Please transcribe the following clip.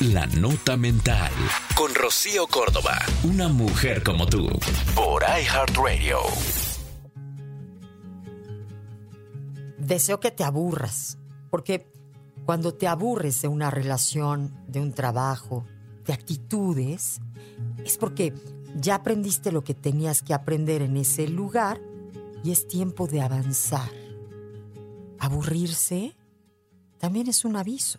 La Nota Mental. Con Rocío Córdoba. Una mujer como tú. Por iHeartRadio. Deseo que te aburras. Porque cuando te aburres de una relación, de un trabajo, de actitudes, es porque ya aprendiste lo que tenías que aprender en ese lugar y es tiempo de avanzar. Aburrirse también es un aviso.